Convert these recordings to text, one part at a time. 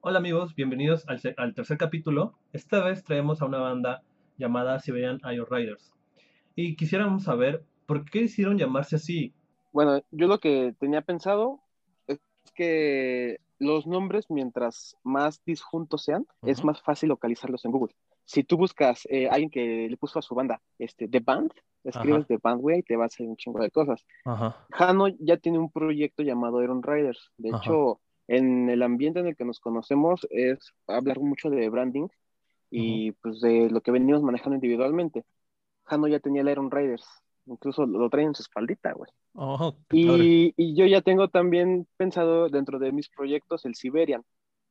Hola amigos, bienvenidos al, al, tercer capítulo. Esta vez traemos a una banda llamada Siberian Iron Riders. Y quisiéramos saber por qué decidieron llamarse así. Bueno, yo lo que tenía pensado es que los nombres, mientras más disjuntos sean, es más fácil localizarlos en Google. Si tú buscas eh, alguien que le puso a su banda este, The Band, escribes The Band, güey, y te va a salir un chingo de cosas. Ajá. Hano ya tiene un proyecto llamado Iron Riders. De hecho, en el ambiente en el que nos conocemos es hablar mucho de branding y pues de lo que venimos manejando individualmente. Jano ya tenía el Iron Riders, incluso lo trae en su espaldita, güey. Oh, y, y, yo ya tengo también pensado dentro de mis proyectos el Siberian.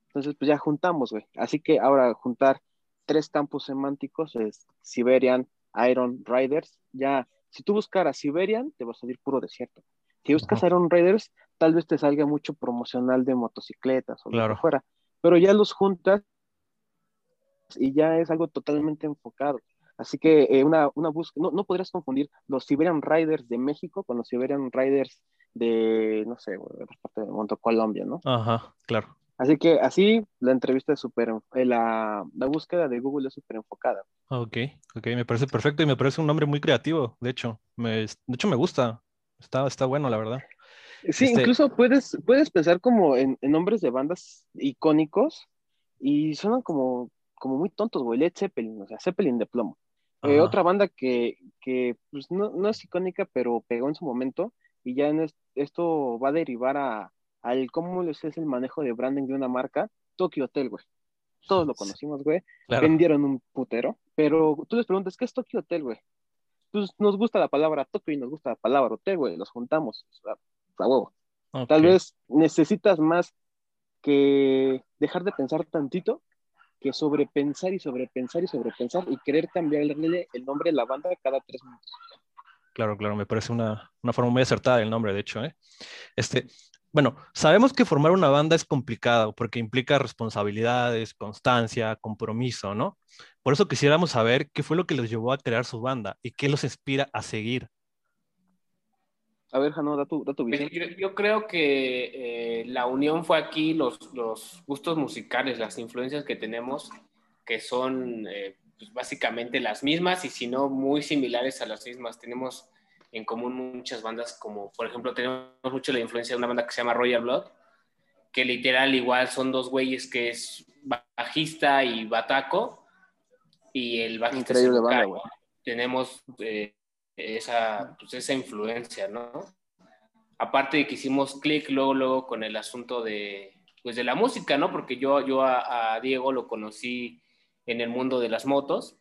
Entonces, pues ya juntamos, güey. Así que ahora juntar tres campos semánticos es Siberian, Iron Riders. Ya, si tú buscaras Siberian, te va a salir puro desierto. Si buscas Iron Riders, tal vez te salga mucho promocional de motocicletas o lo que fuera. Pero ya los juntas y ya es algo totalmente enfocado. Así que eh, una, una búsqueda, no, podrías confundir los Siberian Riders de México con los Siberian Riders de, no sé, de parte de Colombia, ¿no? Ajá, claro. Así que así la entrevista es súper, eh, la, la, búsqueda de Google es súper enfocada. Ok, ok, me parece perfecto y me parece un nombre muy creativo, de hecho, me, de hecho me gusta, está, está bueno, la verdad. Sí, este incluso puedes, puedes pensar como en, en, nombres de bandas icónicos y suenan como, como muy tontos, güey, Led Zeppelin, o sea, Zeppelin de plomo. Eh, otra banda que, que pues, no, no, es icónica, pero pegó en su momento, y ya en esto va a derivar a, al cómo es el manejo de branding de una marca, Tokyo Hotel, güey. Todos lo conocimos, güey. Vendieron un putero, pero tú les preguntas, ¿qué es Tokyo Hotel, güey? Pues nos gusta la palabra Tokyo y nos gusta la palabra hotel, güey. Los juntamos, a huevo. Tal vez necesitas más que dejar de pensar tantito que sobrepensar y sobrepensar y sobrepensar y querer cambiarle el nombre de la banda cada tres minutos. Claro, claro, me parece una, una forma muy acertada del nombre, de hecho. ¿eh? Este, bueno, sabemos que formar una banda es complicado porque implica responsabilidades, constancia, compromiso, ¿no? Por eso quisiéramos saber qué fue lo que los llevó a crear su banda y qué los inspira a seguir. A ver, Jano, da tu, da tu visión. Yo, creo que eh, la unión fue aquí, los, los, gustos musicales, las influencias que tenemos, que son eh, pues básicamente las mismas y si no muy similares a las mismas. Tenemos en común muchas bandas como, por ejemplo, tenemos mucho la influencia de una banda que se llama Royal Blood, que literal igual son dos güeyes que es bajista y bataco, y el bajista Increíble banda, Tenemos eh, esa, pues esa influencia, ¿no? Aparte de que hicimos clic luego, luego con el asunto de, pues de la música, ¿no? Porque yo, yo a, Diego lo conocí en el mundo de las motos,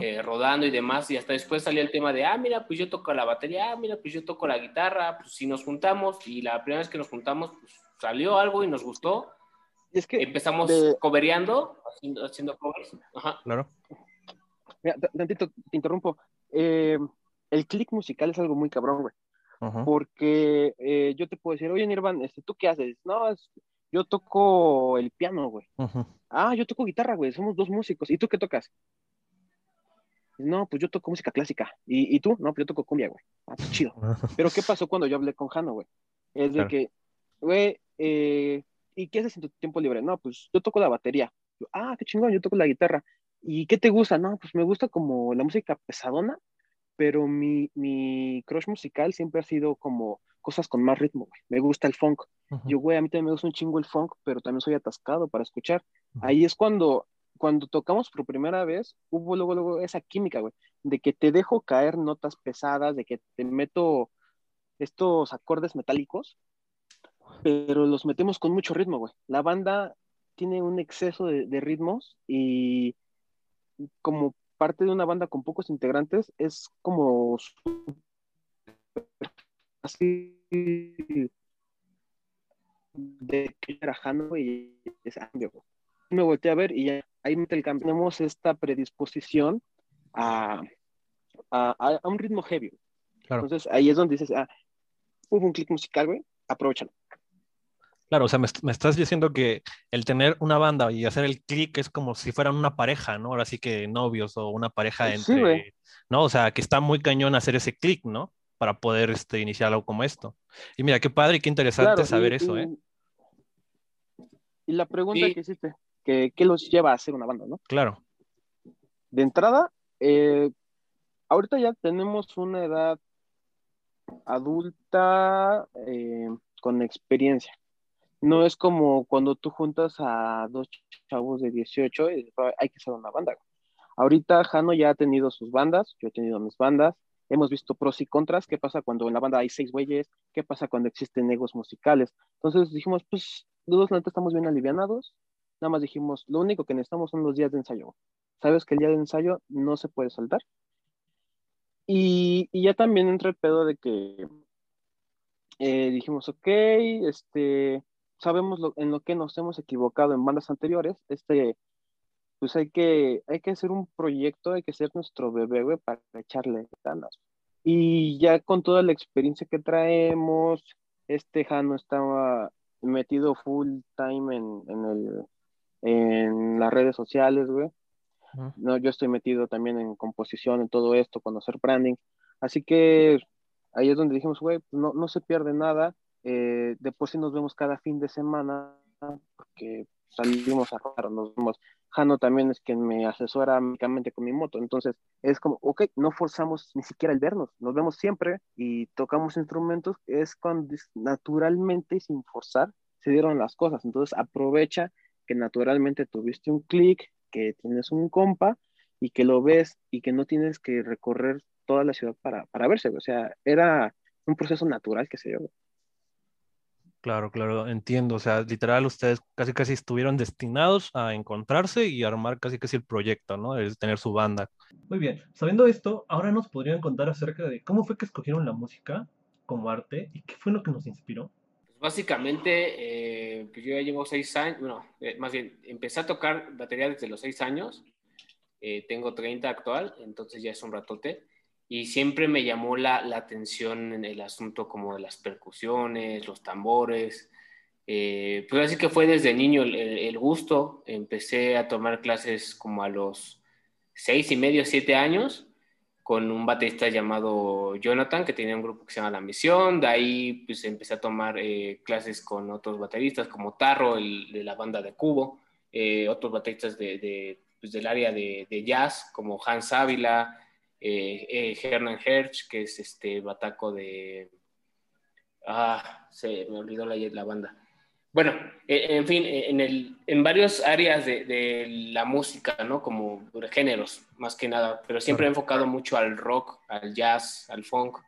eh, rodando y demás, y hasta después salió el tema de, ah, mira, pues yo toco la batería, ah, mira, pues yo toco la guitarra, pues si nos juntamos, y la primera vez que nos juntamos, pues salió algo y nos gustó. Y es que empezamos de... cobereando, haciendo, haciendo covers. Ajá. Claro. Mira, tantito, te interrumpo. Eh, el click musical es algo muy cabrón, güey. Porque eh, yo te puedo decir, oye, Nirvan, este, ¿tú qué haces? No, yo toco el piano, güey. Ah, yo toco guitarra, güey. Somos dos músicos. ¿Y tú qué tocas? No, pues yo toco música clásica. ¿Y, tú? No, pues yo toco cumbia, güey. Ah, pues chido. Pero ¿qué pasó cuando yo hablé con Jano, güey? Es de que, güey, eh, ¿y qué haces en tu tiempo libre? No, pues yo toco la batería. ah, qué chingón, yo toco la guitarra. ¿Y qué te gusta? No, pues me gusta como la música pesadona, pero mi, mi crush musical siempre ha sido como cosas con más ritmo, güey. Me gusta el funk. Yo, güey, a mí también me gusta un chingo el funk, pero también soy atascado para escuchar. Ahí es cuando, cuando tocamos por primera vez, hubo luego, luego esa química, güey, de que te dejo caer notas pesadas, de que te meto estos acordes metálicos, pero los metemos con mucho ritmo, güey. La banda tiene un exceso de, ritmos y como parte de una banda con pocos integrantes, es como así de que era Jano y me volteé a ver y ya, ahí tenemos esta predisposición a, a, un ritmo heavy. Entonces ahí es donde dices, ah, hubo un clic musical, güey, aprovechalo. Claro, o sea, me, estás diciendo que el tener una banda y hacer el click es como si fueran una pareja, ¿no? Ahora sí que novios o una pareja entre, ¿no? O sea, que está muy cañón hacer ese click, ¿no? Para poder este, iniciar algo como esto. Y mira, qué padre y qué interesante saber eso, ¿eh? Y la pregunta que hiciste, que, ¿qué los lleva a hacer una banda, no? Claro. De entrada, eh, ahorita ya tenemos una edad adulta eh, con experiencia. No es como cuando tú juntas a dos chavos de 18 y hay que hacer una banda. Ahorita Jano ya ha tenido sus bandas, yo he tenido mis bandas, hemos visto pros y contras, qué pasa cuando en la banda hay seis güeyes, qué pasa cuando existen egos musicales. Entonces dijimos, pues, los dos estamos bien alivianados, nada más dijimos, lo único que necesitamos son los días de ensayo. Sabes que el día de ensayo no se puede saltar. Y, ya también entra el pedo de que eh, dijimos, ok, este, sabemos en lo que nos hemos equivocado en bandas anteriores, este, pues hay que, hay que hacer un proyecto, hay que ser nuestro bebé, güey, para echarle ganas. Y ya con toda la experiencia que traemos, este Jano estaba metido full time en, en, el, en las redes sociales, güey. No, yo estoy metido también en composición, en todo esto, conocer branding. Así que ahí es donde dijimos, güey, no, no se pierde nada. Eh, de por sí nos vemos cada fin de semana, porque salimos a rodar, nos vemos. Jano también es quien me asesora únicamente con mi moto. Entonces, es como, ok, no forzamos ni siquiera el vernos, nos vemos siempre y tocamos instrumentos. Es cuando naturalmente sin forzar se dieron las cosas. Entonces, aprovecha que naturalmente tuviste un clic, que tienes un compa y que lo ves y que no tienes que recorrer toda la ciudad para, para verse. O sea, era un proceso natural que se dio. Claro, claro, entiendo. O sea, literal, ustedes casi casi estuvieron destinados a encontrarse y armar casi casi el proyecto, ¿no? Es tener su banda. Muy bien, sabiendo esto, ahora nos podrían contar acerca de cómo fue que escogieron la música como arte y qué fue lo que nos inspiró. Básicamente, eh, pues yo ya llevo seis años, bueno, eh, más bien, empecé a tocar batería desde los seis años, eh, tengo 30 actual, entonces ya es un ratote y siempre me llamó la, atención en el asunto como de las percusiones, los tambores. Pues así que fue desde niño el, el, gusto. Empecé a tomar clases como a los seis y medio, siete años con un baterista llamado Jonathan, que tenía un grupo que se llama La Misión. De ahí pues empecé a tomar eh, clases con otros bateristas como Tarro, el, de la banda de Cubo, eh, otros bateristas de, pues, del área de, de, jazz como Hans Ávila, eh, eh, Hernan Herch, que es este bataco de... Ah, se me olvidó la, la banda. Bueno, eh, en fin, en, el, en varias áreas de, de, la música, ¿no? Como géneros, más que nada, pero siempre he enfocado mucho al rock, al jazz, al funk.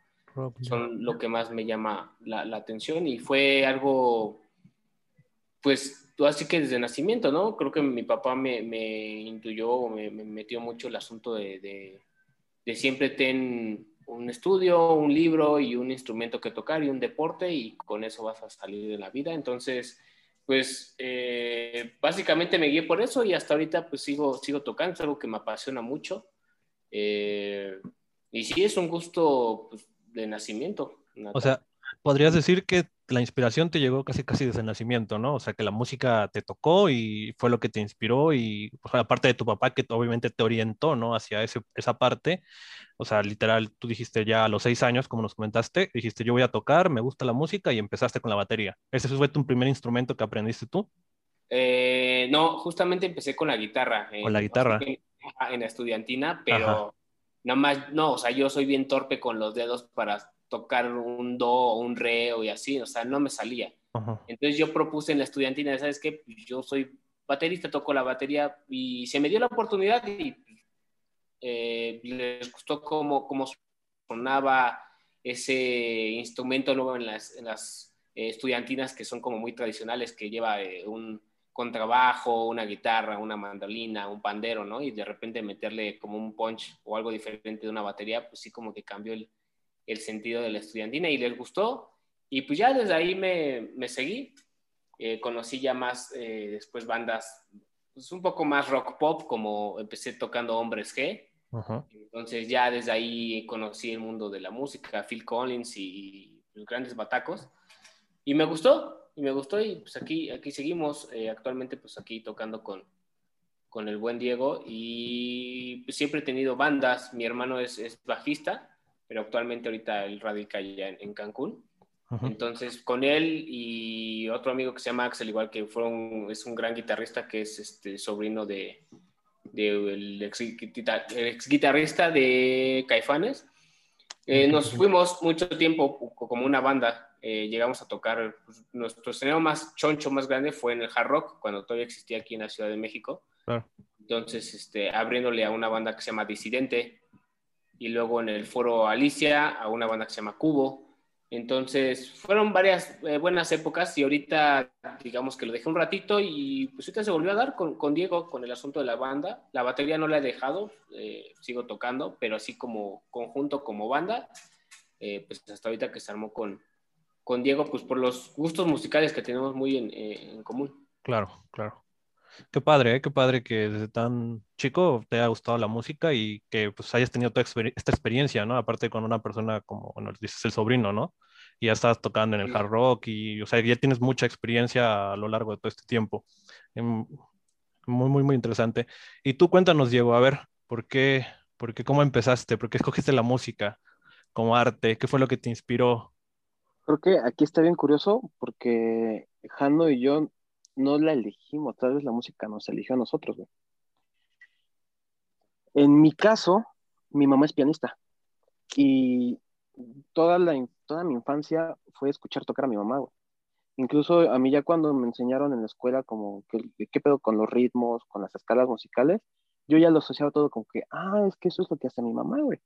Son lo que más me llama la, la atención y fue algo, pues, así que desde nacimiento, ¿no? Creo que mi papá me, me intuyó, me, me metió mucho el asunto de de siempre ten un estudio, un libro y un instrumento que tocar y un deporte y con eso vas a salir de la vida. Entonces, pues eh, básicamente me guié por eso y hasta ahorita pues sigo, sigo tocando, es algo que me apasiona mucho. Eh, y sí, es un gusto pues, de nacimiento. O sea, podrías decir que la inspiración te llegó casi casi desde el nacimiento, ¿no? O sea, que la música te tocó y fue lo que te inspiró y aparte de tu papá que obviamente te orientó, ¿no? Hacia ese, esa parte. O sea, literal, tú dijiste ya a los seis años, como nos comentaste, dijiste yo voy a tocar, me gusta la música y empezaste con la batería. ¿Ese fue tu primer instrumento que aprendiste tú? Eh, no, justamente empecé con la guitarra. Con la guitarra. En, la estudiantina, pero nada más, no, o sea, yo soy bien torpe con los dedos para tocar un do o un re o y así, o sea, no me salía. Entonces yo propuse en la estudiantina, ¿sabes qué? Pues yo soy baterista, toco la batería y se me dio la oportunidad y eh, les gustó cómo, cómo sonaba ese instrumento nuevo en las, en las eh, estudiantinas que son como muy tradicionales, que lleva eh, un contrabajo, una guitarra, una mandolina, un pandero, ¿no? Y de repente meterle como un punch o algo diferente de una batería, pues sí como que cambió el, el sentido de la estudiantina y les gustó. Y pues ya desde ahí me, me seguí. Eh, conocí ya más eh, después bandas pues un poco más rock pop, como empecé tocando Hombres G. Entonces ya desde ahí conocí el mundo de la música, Phil Collins y, los grandes batacos. Y me gustó. y me gustó y pues aquí, aquí seguimos, eh, actualmente pues aquí tocando con, con el buen Diego y pues, siempre he tenido bandas, mi hermano es, es bajista, pero actualmente ahorita él radica ya en, Cancún. Entonces, con él y otro amigo que se llama Axel, igual que fueron, es un gran guitarrista que es este sobrino de, del ex, ex, guitarrista de Caifanes. Eh, nos fuimos mucho tiempo como una banda. Eh, llegamos a tocar, pues, nuestro escenario más choncho, más grande fue en el Hard Rock, cuando todavía existía aquí en la Ciudad de México. Entonces, este, abriéndole a una banda que se llama Disidente, y luego en el foro Alicia a una banda que se llama Cubo. Entonces, fueron varias eh, buenas épocas y ahorita, digamos que lo dejé un ratito y pues ahorita se volvió a dar con, con Diego, con el asunto de la banda. La batería no la he dejado, eh, sigo tocando, pero así como conjunto, como banda, eh, pues hasta ahorita que se armó con, con Diego, pues por los gustos musicales que tenemos muy en, en común. Claro, claro. Qué padre, ¿eh? qué padre que desde tan chico te haya gustado la música y que pues hayas tenido toda esta experiencia, ¿no? Aparte con una persona como, bueno, dices el sobrino, ¿no? Y ya estás tocando en el hard rock y, o sea, ya tienes mucha experiencia a lo largo de todo este tiempo. Em, muy, muy, muy interesante. Y tú cuéntanos, Diego, a ver, ¿por qué, por qué, cómo empezaste? ¿Por qué escogiste la música como arte? ¿Qué fue lo que te inspiró? Creo que aquí está bien curioso porque Jano y yo no la elegimos, tal vez la música nos eligió a nosotros. En mi caso, mi mamá es pianista y toda, la, toda mi infancia fue escuchar tocar a mi mamá. Incluso a mí ya cuando me enseñaron en la escuela como qué, qué pedo con los ritmos, con las escalas musicales, yo ya lo asociaba todo como que, ah, es que eso es lo que hace mi mamá, güey.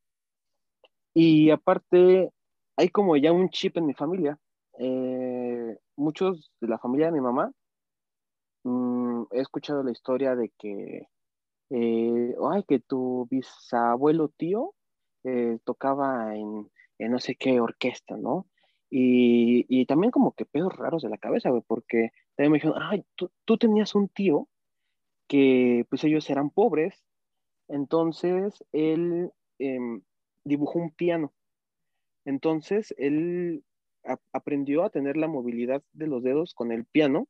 Y aparte, hay como ya un chip en mi familia. Eh, muchos de la familia de mi mamá Mm, he escuchado la historia de que, eh, ay, que tu bisabuelo tío eh, tocaba en, no sé qué orquesta, ¿no? Y, también como que pedos raros de la cabeza, porque también me dijeron, ay, tú, tenías un tío que pues ellos eran pobres, entonces él em, dibujó un piano. Entonces él aprendió a tener la movilidad de los dedos con el piano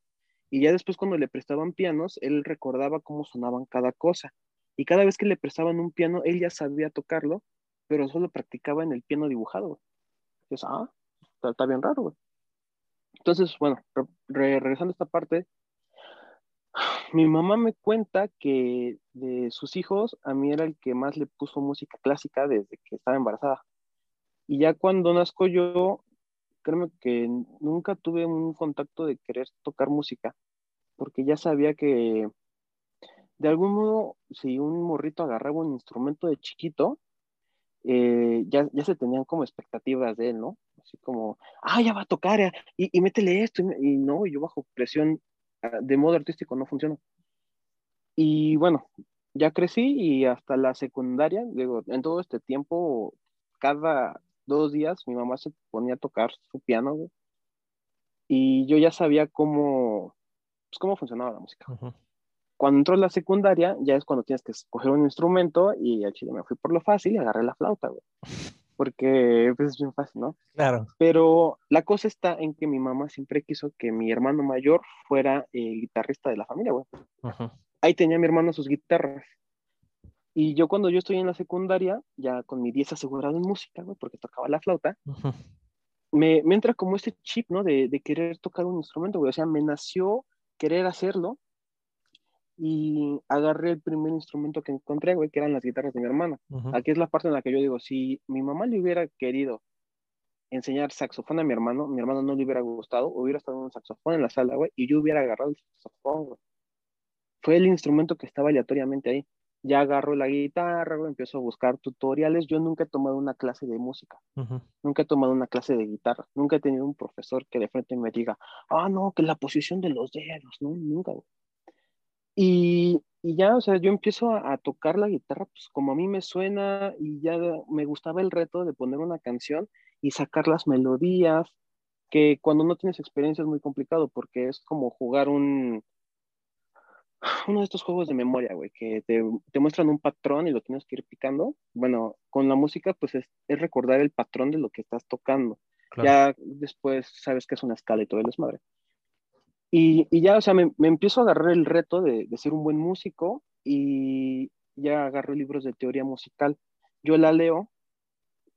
y ya después cuando le prestaban pianos, él recordaba cómo sonaban cada cosa. Y cada vez que le prestaban un piano, él ya sabía tocarlo, pero solo practicaba en el piano dibujado. Entonces, ah, está, bien raro. Entonces, bueno, regresando a esta parte, mi mamá me cuenta que de sus hijos, a mí era el que más le puso música clásica desde que estaba embarazada. Y ya cuando nazco yo, que nunca tuve un contacto de querer tocar música, porque ya sabía que de algún modo, si un morrito agarraba un instrumento de chiquito, eh, ya, ya, se tenían como expectativas de él, ¿no? Así como, ah, ya va a tocar, y, y métele esto, y, y, no, yo bajo presión ah, de modo artístico no funciona. Y bueno, ya crecí y hasta la secundaria, digo, en todo este tiempo, cada dos días mi mamá se ponía a tocar su piano, y yo ya sabía cómo, pues, cómo funcionaba la música. Cuando entró la secundaria, ya es cuando tienes que escoger un instrumento y al chile me fui por lo fácil y agarré la flauta, güey. Porque pues, es bien fácil, ¿no? Claro. Pero la cosa está en que mi mamá siempre quiso que mi hermano mayor fuera el guitarrista de la familia, güey. Ahí tenía mi hermano sus guitarras. Y yo cuando yo estoy en la secundaria, ya con mi 10 asegurado en música, porque tocaba la flauta, me, me, entra como este chip, ¿no? De, de, querer tocar un instrumento, güey. O sea, me nació querer hacerlo y agarré el primer instrumento que encontré, güey, que eran las guitarras de mi hermana. Aquí es la parte en la que yo digo, si mi mamá le hubiera querido enseñar saxofón a mi hermano, mi hermano no le hubiera gustado, hubiera estado un saxofón en la sala, güey, y yo hubiera agarrado el saxofón, güey. Fue el instrumento que estaba aleatoriamente ahí ya agarro la guitarra, empiezo a buscar tutoriales. Yo nunca he tomado una clase de música, nunca he tomado una clase de guitarra, nunca he tenido un profesor que de frente me diga, ah, no, que la posición de los dedos, no, nunca. Y, y ya, o sea, yo empiezo a, tocar la guitarra, pues como a mí me suena y ya me gustaba el reto de poner una canción y sacar las melodías, que cuando no tienes experiencia es muy complicado porque es como jugar un, uno de estos juegos de memoria, güey, que te, te, muestran un patrón y lo tienes que ir picando. Bueno, con la música, pues es, es recordar el patrón de lo que estás tocando. Ya después sabes que es una escala y todo el desmadre. Y, y ya, o sea, me, me, empiezo a agarrar el reto de, de, ser un buen músico y ya agarro libros de teoría musical. Yo la leo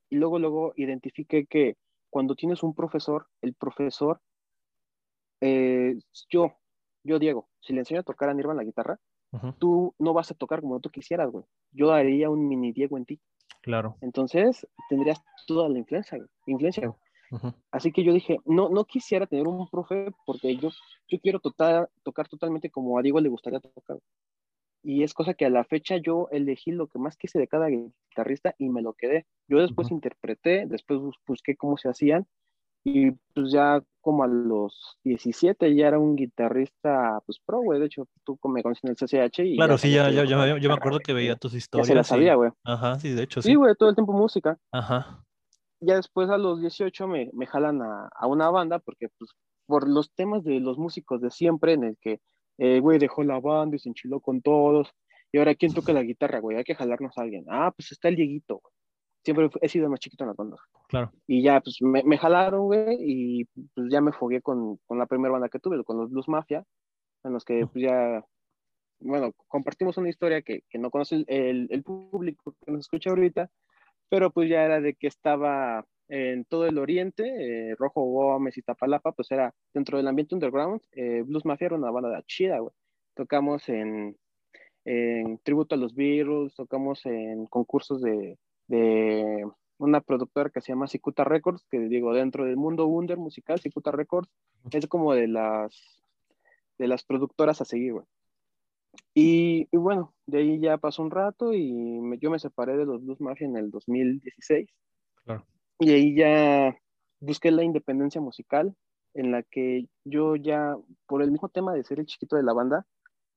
y luego, luego identifiqué que cuando tienes un profesor, el profesor, eh, yo, yo Diego, si le enseño a tocar a Nirvana la guitarra, uh -huh. tú no vas a tocar como tú quisieras, güey. Yo haría un mini Diego en ti. Claro. Entonces, tendrías toda la influencia, güey. Influencia, güey. Uh -huh. Así que yo dije, no, no quisiera tener un profe porque yo, yo quiero total, tocar totalmente como a Diego le gustaría tocar. Y es cosa que a la fecha yo elegí lo que más quise de cada guitarrista y me lo quedé. Yo después uh -huh. interpreté, después busqué cómo se hacían y pues ya como a los 17 ya era un guitarrista pues pro, güey. De hecho, tú me conoces en el CCH y... Claro, sí, ya, ya, ya, yo me acuerdo que veía tus historias. Ya se sabía, güey. Ajá, sí, de hecho, sí. Sí, güey, todo el tiempo música. Ajá. Ya después a los 18 me, me jalan a, a una banda porque pues por los temas de los músicos de siempre en el que eh, güey dejó la banda y se enchiló con todos. Y ahora, ¿quién toca la guitarra, güey? Hay que jalarnos a alguien. Ah, pues está el Dieguito, güey. Siempre he sido más chiquito en las bandas. Claro. Y ya, pues me, me jalaron, güey, y pues ya me fogué con, con, la primera banda que tuve, con los Blues Mafia, en los que pues ya, bueno, compartimos una historia que, que no conoce el, el, el, público que nos escucha ahorita, pero pues ya era de que estaba en todo el oriente, eh, Rojo Gómez y Tapalapa, pues era dentro del ambiente underground, eh, Blues Mafia era una banda chida, güey. Tocamos en, en tributo a los Beatles, tocamos en concursos de, de una productora que se llama Cicuta Records, que digo, dentro del mundo under musical, Cicuta Records, es como de las, de las productoras a seguir, güey. Y, y, bueno, de ahí ya pasó un rato y me, yo me separé de los Blues Mafia en el 2016. Claro. Y ahí ya busqué la independencia musical, en la que yo ya, por el mismo tema de ser el chiquito de la banda,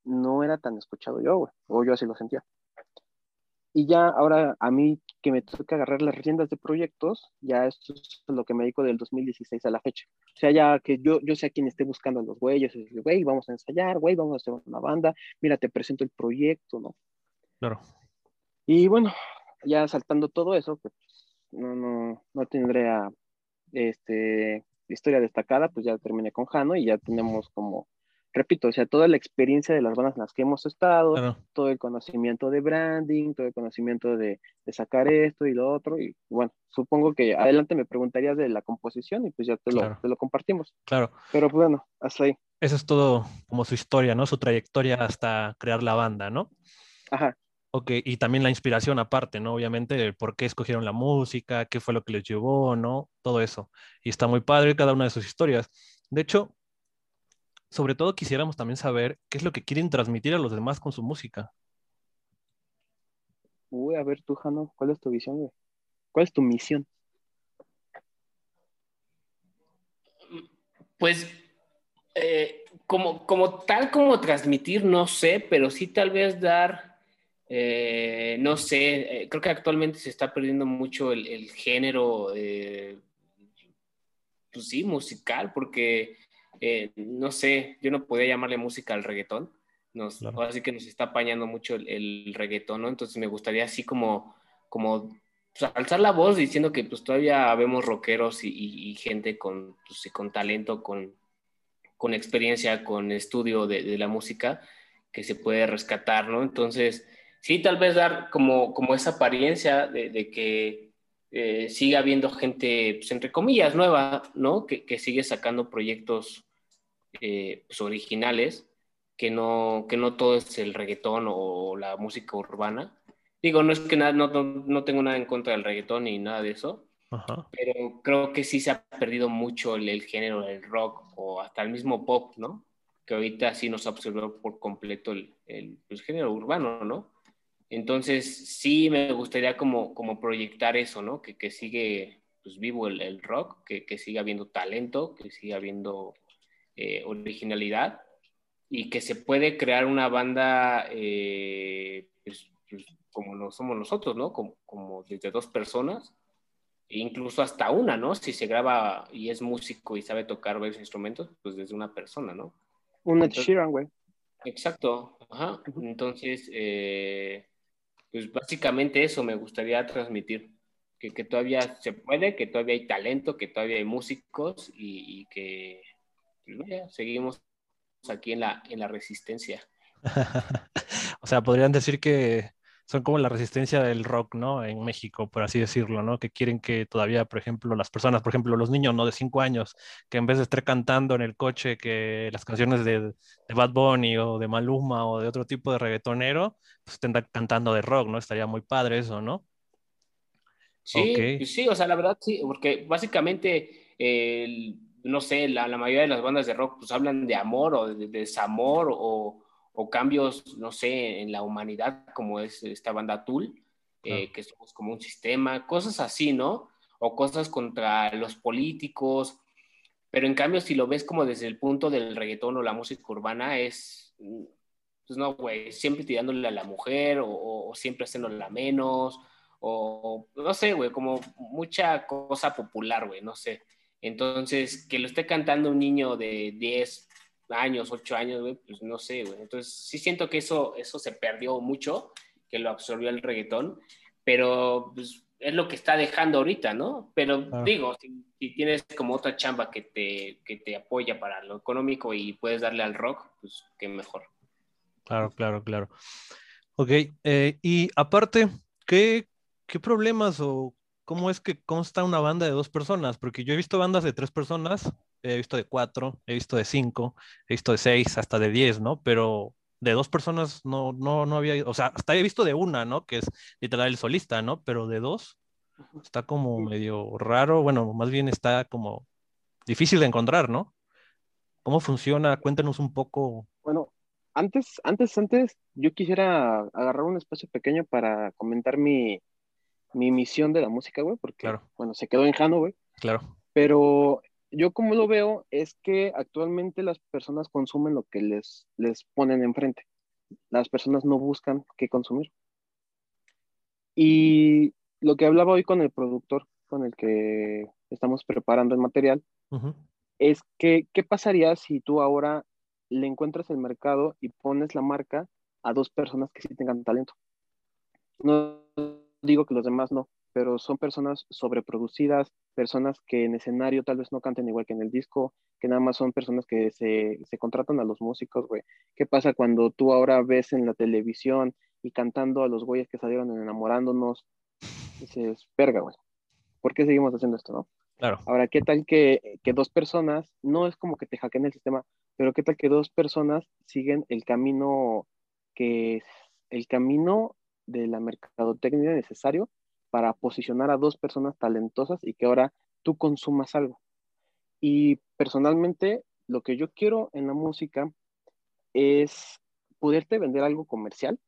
no era tan escuchado yo, güey, o yo así lo sentía. Y ya ahora a mí que me toca agarrar las riendas de proyectos, ya esto es lo que me dedico del 2016 a la fecha. O sea, ya que yo, yo sé a quien esté buscando a los güeyes, güey, vamos a ensayar, güey, vamos a hacer una banda, mira, te presento el proyecto, ¿no? Claro. Y bueno, ya saltando todo eso, pues no, no, no tendré a, este, historia destacada, pues ya terminé con Jano y ya tenemos como, repito, o sea, toda la experiencia de las bandas en las que hemos estado, claro. todo el conocimiento de branding, todo el conocimiento de, de, sacar esto y lo otro, y bueno, supongo que adelante me preguntarías de la composición y pues ya te, claro. lo, te lo compartimos. Claro. Pero pues, bueno, hasta ahí. Eso es todo como su historia, ¿no? Su trayectoria hasta crear la banda, ¿no? Ajá. Ok, y también la inspiración aparte, ¿no? Obviamente, por qué escogieron la música, qué fue lo que les llevó, ¿no? Todo eso. Y está muy padre cada una de sus historias. De hecho, sobre todo quisiéramos también saber qué es lo que quieren transmitir a los demás con su música. Uy, a ver tú, Jano, ¿cuál es tu visión, güey? ¿Cuál es tu misión? Pues, eh, como, como tal como transmitir, no sé, pero sí tal vez dar eh, no sé, eh, creo que actualmente se está perdiendo mucho el, el género, eh, pues sí, musical, porque eh, no sé, yo no podía llamarle música al reggaetón, nos, claro. así que nos está apañando mucho el, el, reggaetón, ¿no? Entonces me gustaría así como, como pues, alzar la voz diciendo que pues todavía vemos rockeros y, y, y gente con, pues, con talento, con, con experiencia, con estudio de, de la música que se puede rescatar, ¿no? Entonces sí, tal vez dar como, como esa apariencia de, de que eh, siga habiendo gente, pues, entre comillas, nueva, ¿no? Que, que sigue sacando proyectos eh, pues, originales, que no, que no todo es el reggaetón o la música urbana. Digo, no es que nada, no, no, no tengo nada en contra del reggaetón ni nada de eso, Ajá. pero creo que sí se ha perdido mucho el, el género del rock o hasta el mismo pop, ¿no? Que ahorita sí nos absorbió por completo el, el, el género urbano, ¿no? Entonces, sí me gustaría como, como proyectar eso, ¿no? Que, que sigue pues, vivo el, el rock, que, que, siga habiendo talento, que siga habiendo eh, originalidad y que se puede crear una banda eh, pues, pues, como lo somos nosotros, ¿no? Como, como, desde dos personas, e incluso hasta una, ¿no? Si se graba y es músico y sabe tocar varios instrumentos, pues desde una persona, ¿no? Un Ed Sheeran, güey. Exacto, ajá. Entonces, eh, pues básicamente eso me gustaría transmitir, que, que, todavía se puede, que todavía hay talento, que todavía hay músicos y, y que pues, seguimos aquí en la, en la resistencia. o sea, podrían decir que son como la resistencia del rock, ¿no? En México, por así decirlo, ¿no? Que quieren que todavía, por ejemplo, las personas, por ejemplo, los niños, ¿no? De cinco años, que en vez de estar cantando en el coche que las canciones de, Bad Bunny o de Maluma o de otro tipo de reggaetonero, pues estén cantando de rock, ¿no? Estaría muy padre eso, ¿no? Sí, sí, o sea, la verdad sí, porque básicamente, no sé, la, mayoría de las bandas de rock pues hablan de amor o de desamor o o cambios, no sé, en la humanidad, como es esta banda Tool, eh, que somos como un sistema, cosas así, ¿no? O cosas contra los políticos, pero en cambio, si lo ves como desde el punto del reggaetón o la música urbana, es, pues no, güey, siempre tirándole a la mujer o, siempre haciéndola menos, o no sé, güey, como mucha cosa popular, güey, no sé. Entonces, que lo esté cantando un niño de 10, años, ocho años, güey, pues no sé, güey. Entonces sí siento que eso, eso se perdió mucho, que lo absorbió el reggaetón, pero pues, es lo que está dejando ahorita, ¿no? Pero digo, si, tienes como otra chamba que te, que te apoya para lo económico y puedes darle al rock, pues qué mejor. Claro, claro, claro. Ok, eh, y aparte, ¿qué, ¿qué problemas o cómo es que consta una banda de dos personas? Porque yo he visto bandas de tres personas he visto de cuatro, he visto de cinco, he visto de seis, hasta de diez, ¿no? Pero de dos personas no, no, no había, o sea, hasta he visto de una, ¿no? Que es literal el solista, ¿no? Pero de dos está como medio raro, bueno, más bien está como difícil de encontrar, ¿no? ¿Cómo funciona? Cuéntanos un poco. Bueno, antes, antes, antes, yo quisiera agarrar un espacio pequeño para comentar mi, mi misión de la música, güey, porque, claro. bueno, se quedó en Jano, güey. Claro. Pero yo como lo veo es que actualmente las personas consumen lo que les, les ponen enfrente. Las personas no buscan qué consumir. Y lo que hablaba hoy con el productor con el que estamos preparando el material es que qué pasaría si tú ahora le encuentras el mercado y pones la marca a dos personas que sí tengan talento. No digo que los demás no, pero son personas sobreproducidas, personas que en escenario tal vez no canten igual que en el disco, que nada más son personas que se, se contratan a los músicos, güey. ¿Qué pasa cuando tú ahora ves en la televisión y cantando a los güeyes que salieron enamorándonos? Dices, verga, güey. ¿Por qué seguimos haciendo esto, no? Claro. Ahora, ¿qué tal que, que dos personas, no es como que te hackeen el sistema, pero qué tal que dos personas siguen el camino que el camino de la mercadotecnia necesario para posicionar a dos personas talentosas y que ahora tú consumas algo. Y personalmente, lo que yo quiero en la música es poderte vender algo comercial,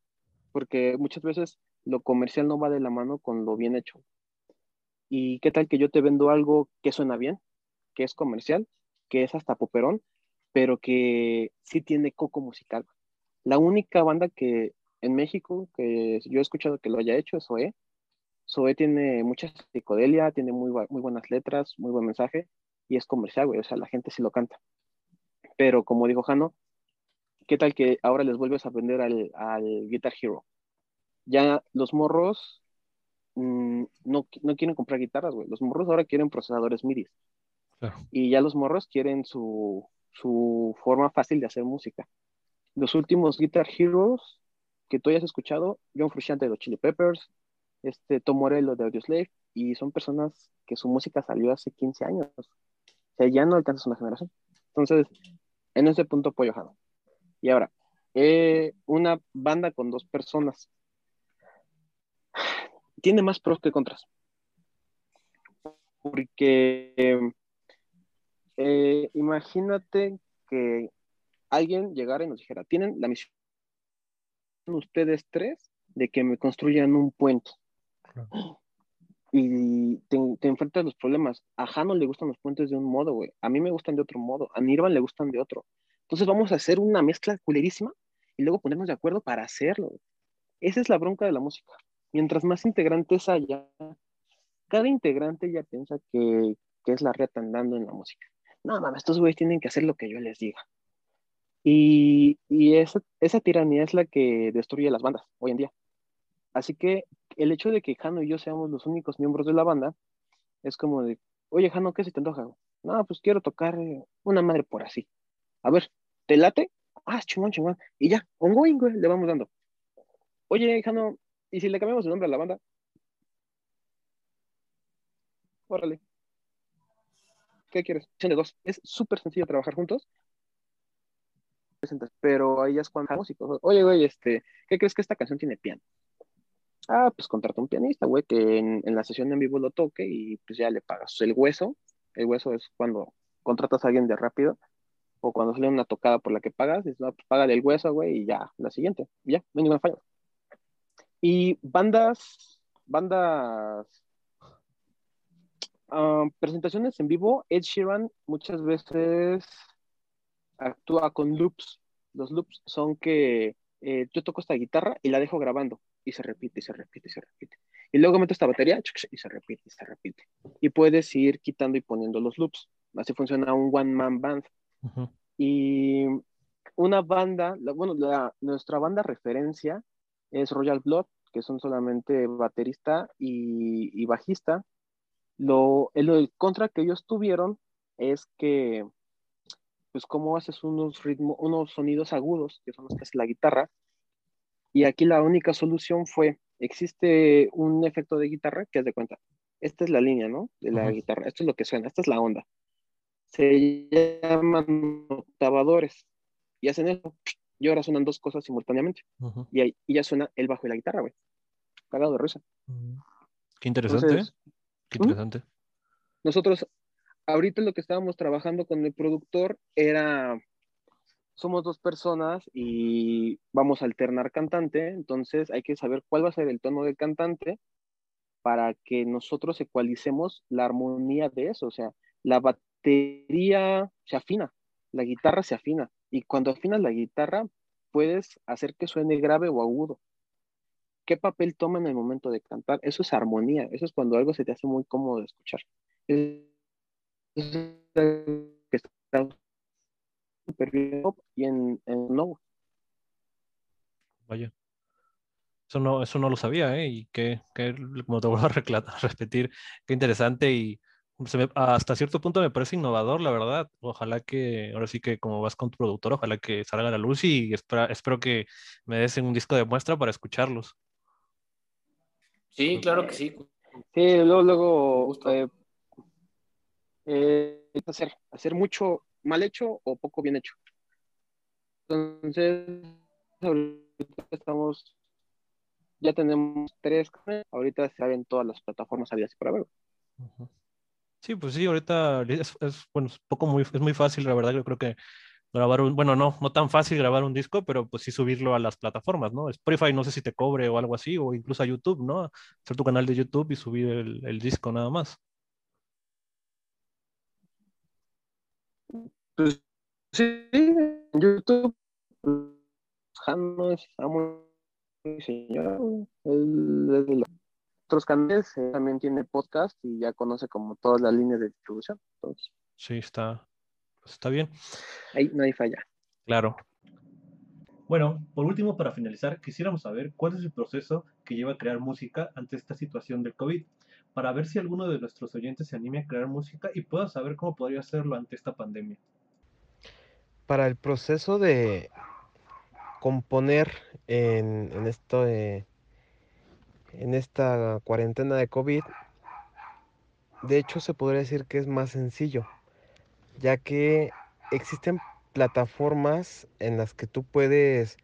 porque muchas veces lo comercial no va de la mano con lo bien hecho. ¿Y qué tal que yo te vendo algo que suena bien, que es comercial, que es hasta poperón, pero que sí tiene coco musical? La única banda que en México que yo he escuchado que lo haya hecho OE, Zoe tiene mucha psicodelia, tiene muy, muy buenas letras, muy buen mensaje y es comercial, güey, o sea, la gente sí lo canta. Pero como dijo Jano, ¿qué tal que ahora les vuelves a vender al, al Guitar Hero? Ya los morros mm, no, no, quieren comprar guitarras, güey. Los morros ahora quieren procesadores MIDI. Y ya los morros quieren su, su forma fácil de hacer música. Los últimos Guitar Heroes que tú hayas escuchado, John Frusciante de los Chili Peppers, este Tom Morello de Audioslave, y son personas que su música salió hace 15 años. O sea, ya no alcanzas una generación. Entonces, en ese punto apoyo Y ahora, eh, una banda con dos personas tiene más pros que contras. Porque eh, imagínate que alguien llegara y nos dijera, tienen la misión ustedes tres de que me construyan un puente. Y te, te, enfrentas a los problemas. A Jano le gustan los puentes de un modo, güey. A mí me gustan de otro modo. A Nirvan le gustan de otro. Entonces vamos a hacer una mezcla culerísima y luego ponernos de acuerdo para hacerlo. Esa es la bronca de la música. Mientras más integrantes haya, cada integrante ya piensa que, que es la reta andando en la música. No, mames, estos güeyes tienen que hacer lo que yo les diga. Y, y esa, esa tiranía es la que destruye las bandas hoy en día. Así que el hecho de que Jano y yo seamos los únicos miembros de la banda es como de, oye Jano, ¿qué se te antoja? No, pues quiero tocar una madre por así. A ver, ¿te late? Ah, chingón, chingón. Y ya, ongoing, güey, le vamos dando. Oye, Jano, ¿y si le cambiamos el nombre a la banda? Órale. ¿Qué quieres? de dos. Es súper sencillo trabajar juntos. Pero ahí es cuando músicos. Oye, güey, este, ¿qué crees que esta canción tiene piano? Ah, pues contrata un pianista, güey, que en, la sesión en vivo lo toque y pues ya le pagas el hueso. El hueso es cuando contratas a alguien de rápido o cuando sale una tocada por la que pagas, dices, no, pues págale el hueso, güey, y ya, la siguiente, ya, no hay ningún fallo. Y bandas, bandas, ah, presentaciones en vivo, Ed Sheeran muchas veces actúa con loops. Los loops son que eh, yo toco esta guitarra y la dejo grabando y se repite y se repite y se repite. Y luego meto esta batería y se repite y se repite. Y puedes ir quitando y poniendo los loops. Así funciona un one man band. Y una banda, bueno, nuestra banda referencia es Royal Blood, que son solamente baterista y, bajista. Lo, el, contra que ellos tuvieron es que, pues, cómo haces unos ritmos, unos sonidos agudos, que son los que hace la guitarra. Y aquí la única solución fue, existe un efecto de guitarra que es de cuenta. Esta es la línea, ¿no? De la guitarra. Esto es lo que suena, esta es la onda se llaman octavadores y hacen eso. Y ahora suenan dos cosas simultáneamente. y, ahí, y ya suena el bajo y la guitarra, güey. Cagado de risa. Qué interesante. Qué interesante. Nosotros, ahorita lo que estábamos trabajando con el productor era, somos dos personas y vamos a alternar cantante, entonces hay que saber cuál va a ser el tono del cantante para que nosotros ecualicemos la armonía de eso. O sea, la, batería se afina, la guitarra se afina. Y cuando afinas la guitarra, puedes hacer que suene grave o agudo. ¿Qué papel toma en el momento de cantar? Eso es armonía, eso es cuando algo se te hace muy cómodo de escuchar. Que está súper bien y en, en no. Vaya. Eso no, eso no lo sabía, ¿eh? Y que, que como te vuelvo a repetir, qué interesante y hasta cierto punto me parece innovador, la verdad. Ojalá que, ahora sí que como vas con tu productor, ojalá que salga a la luz y espero que me des un disco de muestra para escucharlos. Sí, claro que sí. Sí, luego, luego eh, eh, hacer, hacer mucho mal hecho o poco bien hecho. Entonces, ahorita estamos, ya tenemos tres, ahorita se abren todas las plataformas abiertas para ver. Sí, pues sí, ahorita es, bueno, es poco muy, es muy fácil, la verdad, yo creo que grabar un, bueno, no, no tan fácil grabar un disco, pero pues sí subirlo a las plataformas, ¿no? Spotify no sé si te cobre o algo así, o incluso a YouTube, ¿no? Hacer tu canal de YouTube y subir el, disco nada más. Pues sí, en YouTube, pues, señor, el, otros canales, también tiene podcast y ya conoce como todas las líneas de distribución. Sí, está, está bien. Ahí no hay falla. Claro. Bueno, por último, para finalizar, quisiéramos saber cuál es el proceso que lleva a crear música ante esta situación del COVID, para ver si alguno de nuestros oyentes se anime a crear música y pueda saber cómo podría hacerlo ante esta pandemia. Para el proceso de componer en, esto de en esta cuarentena de COVID, de hecho se podría decir que es más sencillo, ya que existen plataformas en las que tú puedes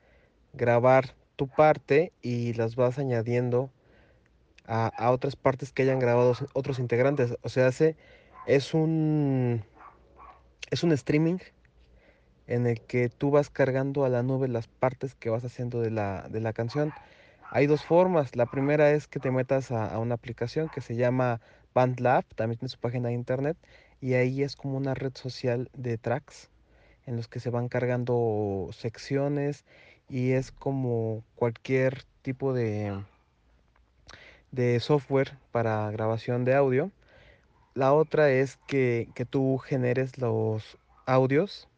grabar tu parte y las vas añadiendo a, otras partes que hayan grabado otros integrantes. O sea, es un es un streaming en el que tú vas cargando a la nube las partes que vas haciendo de la, de la canción hay dos formas. La primera es que te metas a, una aplicación que se llama BandLab, también tiene su página de internet, y ahí es como una red social de tracks en los que se van cargando secciones y es como cualquier tipo de, de software para grabación de audio. La otra es que, tú generes los audios,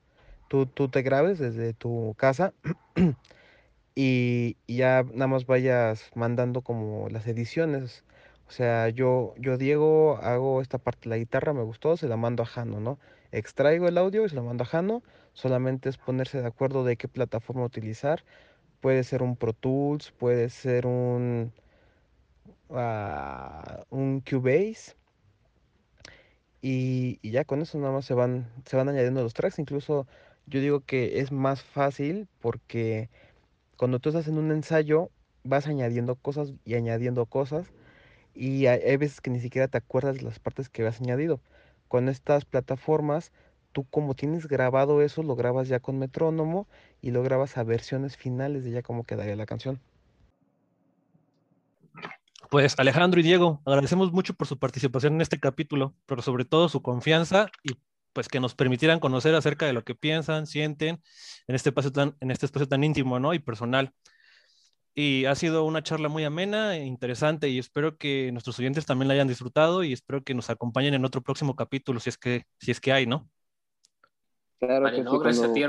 tú, tú te grabes desde tu casa y, ya nada más vayas mandando como las ediciones. O sea, yo, yo Diego, hago esta parte de la guitarra, me gustó, se la mando a Jano, ¿no? Extraigo el audio y se lo mando a Jano, solamente es ponerse de acuerdo de qué plataforma utilizar. Puede ser un Pro Tools, puede ser un, uh, un Cubase. Y, y, ya con eso nada más se van, se van añadiendo los tracks. Incluso yo digo que es más fácil porque cuando tú estás en un ensayo vas añadiendo cosas y añadiendo cosas y hay, veces que ni siquiera te acuerdas de las partes que has añadido. Con estas plataformas, tú como tienes grabado eso, lo grabas ya con metrónomo y lo grabas a versiones finales de ya cómo quedaría la canción. Pues Alejandro y Diego, agradecemos mucho por su participación en este capítulo, pero sobre todo su confianza y pues que nos permitieran conocer acerca de lo que piensan, sienten en este espacio tan, en este espacio tan íntimo, ¿no? Y personal. Y ha sido una charla muy amena e interesante y espero que nuestros oyentes también la hayan disfrutado y espero que nos acompañen en otro próximo capítulo si es que, si es que hay, ¿no? Claro que no, sí, gracias a ti,